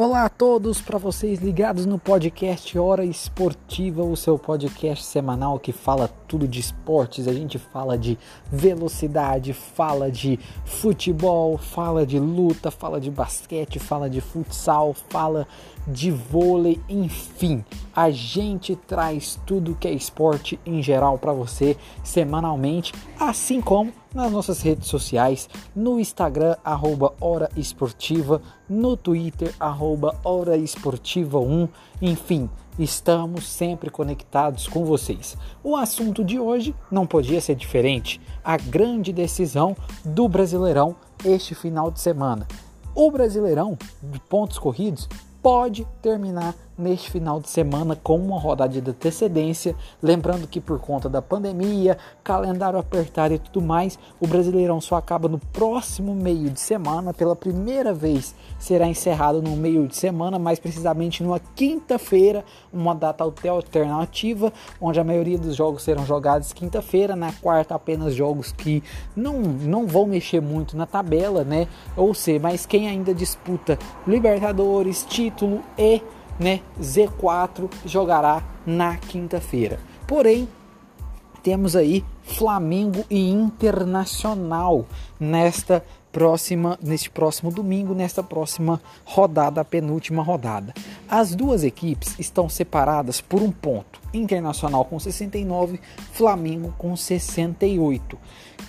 Olá a todos, para vocês ligados no podcast Hora Esportiva, o seu podcast semanal que fala tudo de esportes. A gente fala de velocidade, fala de futebol, fala de luta, fala de basquete, fala de futsal, fala de vôlei, enfim. A gente traz tudo que é esporte em geral para você semanalmente, assim como nas nossas redes sociais, no Instagram, arroba Hora Esportiva, no Twitter, arroba Hora Esportiva 1, enfim, estamos sempre conectados com vocês. O assunto de hoje não podia ser diferente, a grande decisão do Brasileirão este final de semana. O Brasileirão de pontos corridos pode terminar neste final de semana com uma rodada de antecedência. Lembrando que por conta da pandemia, calendário apertado e tudo mais, o Brasileirão só acaba no próximo meio de semana. Pela primeira vez será encerrado no meio de semana, mais precisamente numa quinta-feira, uma data alternativa, onde a maioria dos jogos serão jogados quinta-feira, na quarta apenas jogos que não, não vão mexer muito na tabela, né? Ou seja, mas quem ainda disputa Libertadores, título e né, Z4 jogará na quinta-feira. Porém, temos aí Flamengo e Internacional nesta próxima neste próximo domingo, nesta próxima rodada, a penúltima rodada. As duas equipes estão separadas por um ponto. Internacional com 69, Flamengo com 68.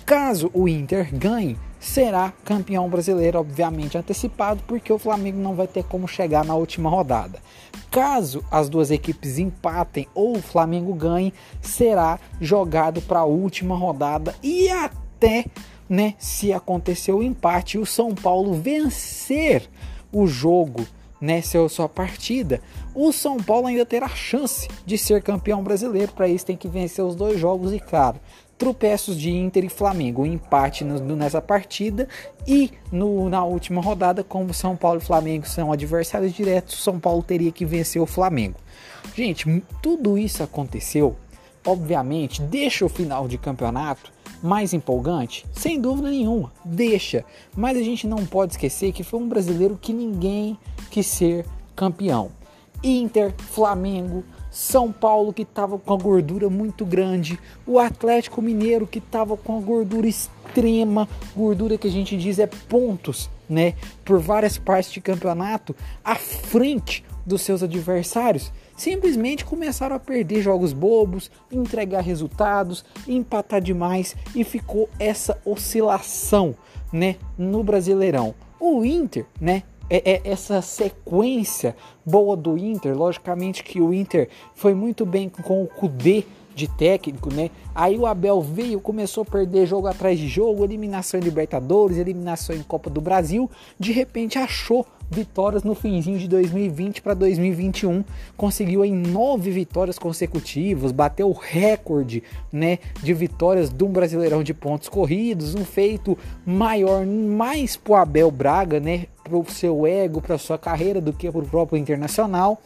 Caso o Inter ganhe, será campeão brasileiro, obviamente antecipado, porque o Flamengo não vai ter como chegar na última rodada. Caso as duas equipes empatem ou o Flamengo ganhe, será jogado para a última rodada e até, né, se acontecer o empate, o São Paulo vencer o jogo né, seu, sua partida, o São Paulo ainda terá chance de ser campeão brasileiro. Para isso tem que vencer os dois jogos e, claro, tropeços de Inter e Flamengo, empate no, no, nessa partida e no, na última rodada, como São Paulo e Flamengo são adversários diretos, São Paulo teria que vencer o Flamengo. Gente, tudo isso aconteceu, obviamente, deixa o final de campeonato mais empolgante? Sem dúvida nenhuma, deixa. Mas a gente não pode esquecer que foi um brasileiro que ninguém quis ser campeão. Inter, Flamengo, São Paulo que estava com a gordura muito grande, o Atlético Mineiro que estava com a gordura extrema, gordura que a gente diz é pontos, né, por várias partes de campeonato, à frente dos seus adversários, simplesmente começaram a perder jogos bobos, entregar resultados, empatar demais e ficou essa oscilação, né, no Brasileirão. O Inter, né, é, é, essa sequência boa do Inter, logicamente que o Inter foi muito bem com o Kudê de técnico, né? Aí o Abel veio, começou a perder jogo atrás de jogo, eliminação em Libertadores, eliminação em Copa do Brasil, de repente achou vitórias no finzinho de 2020 para 2021, conseguiu em nove vitórias consecutivas, bateu o recorde, né, de vitórias um Brasileirão de pontos corridos, um feito maior mais pro Abel Braga, né, pro seu ego, para sua carreira do que pro próprio Internacional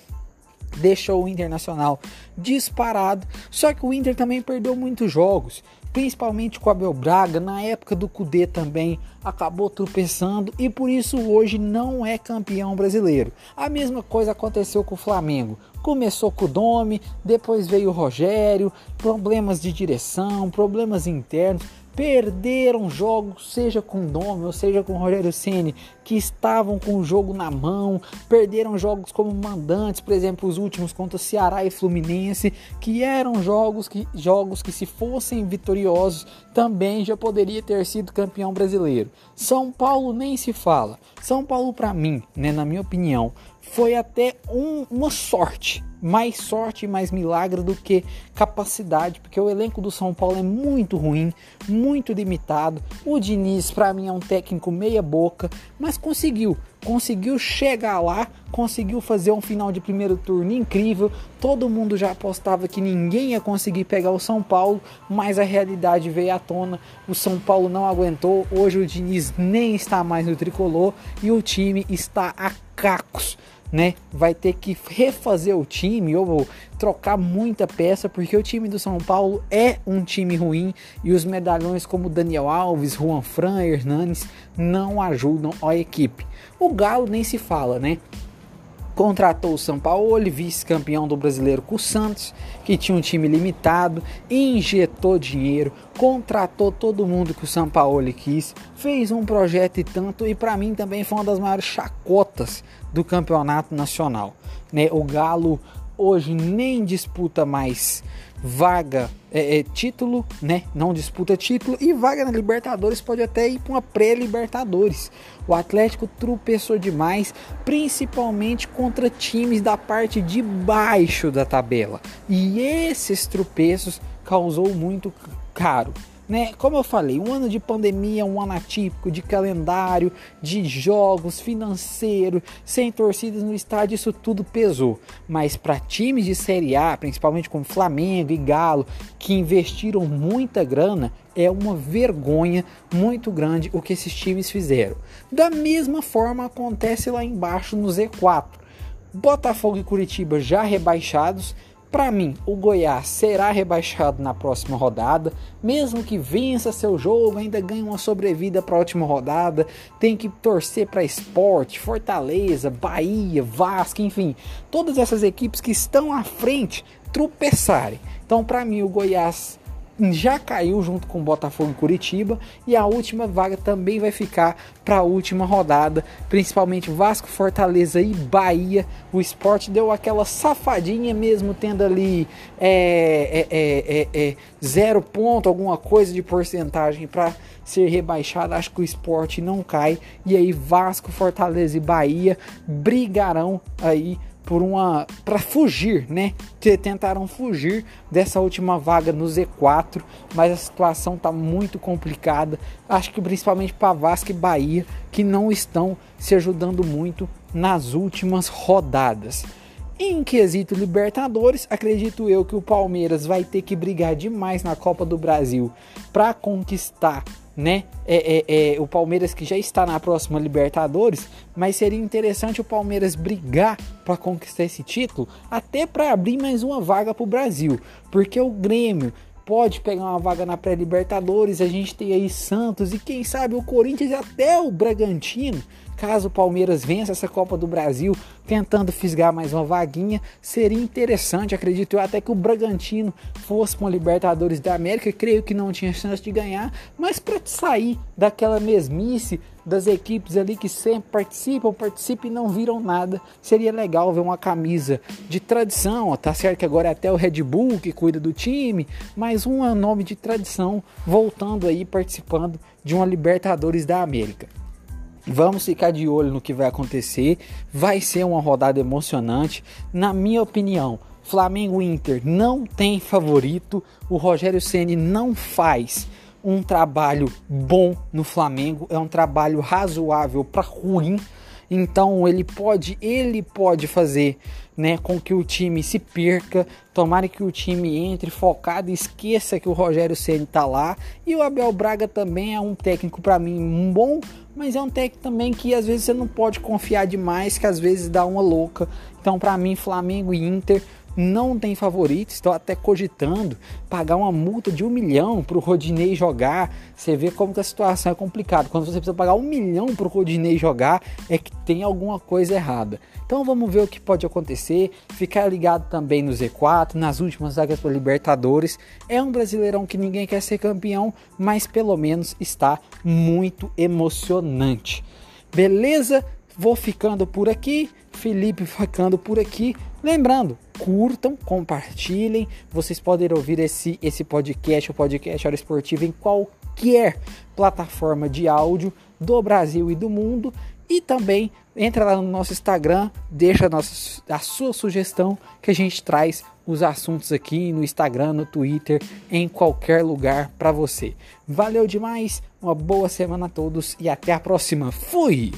deixou o Internacional disparado. Só que o Inter também perdeu muitos jogos, principalmente com o Abel Braga, na época do Cudê também acabou tropeçando e por isso hoje não é campeão brasileiro. A mesma coisa aconteceu com o Flamengo. Começou com o Domi, depois veio o Rogério, problemas de direção, problemas internos perderam jogos, seja com Domi ou seja com Rogério Ceni, que estavam com o jogo na mão, perderam jogos como mandantes, por exemplo, os últimos contra Ceará e Fluminense, que eram jogos que jogos que se fossem vitoriosos também já poderia ter sido campeão brasileiro. São Paulo nem se fala. São Paulo para mim, né, na minha opinião, foi até um, uma sorte, mais sorte e mais milagre do que capacidade, porque o elenco do São Paulo é muito ruim, muito limitado. O Diniz, para mim, é um técnico meia boca, mas conseguiu, conseguiu chegar lá, conseguiu fazer um final de primeiro turno incrível. Todo mundo já apostava que ninguém ia conseguir pegar o São Paulo, mas a realidade veio à tona. O São Paulo não aguentou. Hoje o Diniz nem está mais no tricolor e o time está a cacos né, vai ter que refazer o time ou trocar muita peça, porque o time do São Paulo é um time ruim e os medalhões como Daniel Alves, Juan Fran, Hernanes não ajudam a equipe. O Galo nem se fala, né? Contratou o Sampaoli, vice-campeão do brasileiro com o Santos, que tinha um time limitado, injetou dinheiro, contratou todo mundo que o Sampaoli quis, fez um projeto e tanto, e para mim também foi uma das maiores chacotas do campeonato nacional. Né? O Galo hoje nem disputa mais vaga, é, é, título, né? Não disputa título e vaga na Libertadores pode até ir para uma pré-Libertadores. O Atlético tropeçou demais, principalmente contra times da parte de baixo da tabela. E esses tropeços causou muito caro né? Como eu falei, um ano de pandemia, um ano atípico de calendário, de jogos, financeiro, sem torcidas no estádio, isso tudo pesou. Mas para times de Série A, principalmente como Flamengo e Galo, que investiram muita grana, é uma vergonha muito grande o que esses times fizeram. Da mesma forma acontece lá embaixo no Z4. Botafogo e Curitiba já rebaixados para mim, o Goiás será rebaixado na próxima rodada, mesmo que vença seu jogo, ainda ganhe uma sobrevida para a última rodada. Tem que torcer para Esporte, Fortaleza, Bahia, Vasco, enfim, todas essas equipes que estão à frente tropeçarem. Então, para mim, o Goiás já caiu junto com Botafogo e Curitiba e a última vaga também vai ficar para a última rodada, principalmente Vasco, Fortaleza e Bahia. O esporte deu aquela safadinha mesmo, tendo ali é, é, é, é, é zero ponto, alguma coisa de porcentagem para ser rebaixado. Acho que o esporte não cai e aí Vasco, Fortaleza e Bahia brigarão aí por uma para fugir, né? Tentaram fugir dessa última vaga no Z4, mas a situação tá muito complicada. Acho que principalmente para Vasco e Bahia que não estão se ajudando muito nas últimas rodadas. Em quesito Libertadores, acredito eu que o Palmeiras vai ter que brigar demais na Copa do Brasil para conquistar né? É, é, é, o Palmeiras que já está na próxima Libertadores, mas seria interessante o Palmeiras brigar para conquistar esse título, até para abrir mais uma vaga para o Brasil, porque o Grêmio pode pegar uma vaga na pré-Libertadores, a gente tem aí Santos e quem sabe o Corinthians e até o Bragantino caso o Palmeiras vença essa Copa do Brasil, tentando fisgar mais uma vaguinha, seria interessante. Acredito eu até que o Bragantino fosse com a Libertadores da América, creio que não tinha chance de ganhar, mas para sair daquela mesmice das equipes ali que sempre participam, participam e não viram nada, seria legal ver uma camisa de tradição. Tá certo que agora é até o Red Bull que cuida do time, mas um nome de tradição voltando aí participando de uma Libertadores da América. Vamos ficar de olho no que vai acontecer. Vai ser uma rodada emocionante. Na minha opinião, Flamengo Inter não tem favorito. O Rogério Ceni não faz um trabalho bom no Flamengo. É um trabalho razoável para ruim. Então ele pode, ele pode fazer, né, com que o time se perca. Tomara que o time entre focado, esqueça que o Rogério Ceni tá lá e o Abel Braga também é um técnico para mim bom, mas é um técnico também que às vezes você não pode confiar demais, que às vezes dá uma louca. Então, para mim, Flamengo e Inter não tem favorito. Estou até cogitando pagar uma multa de um milhão para o Rodinei jogar. Você vê como que a situação é complicada. Quando você precisa pagar um milhão para o Rodinei jogar, é que tem alguma coisa errada. Então vamos ver o que pode acontecer. Ficar ligado também no Z4, nas últimas vagas para Libertadores. É um brasileirão que ninguém quer ser campeão, mas pelo menos está muito emocionante. Beleza? Vou ficando por aqui. Felipe ficando por aqui. Lembrando, curtam, compartilhem. Vocês podem ouvir esse, esse podcast, o podcast Hora Esportiva, em qualquer plataforma de áudio do Brasil e do mundo. E também entra lá no nosso Instagram, deixa a, nossa, a sua sugestão que a gente traz os assuntos aqui no Instagram, no Twitter, em qualquer lugar para você. Valeu demais, uma boa semana a todos e até a próxima. Fui!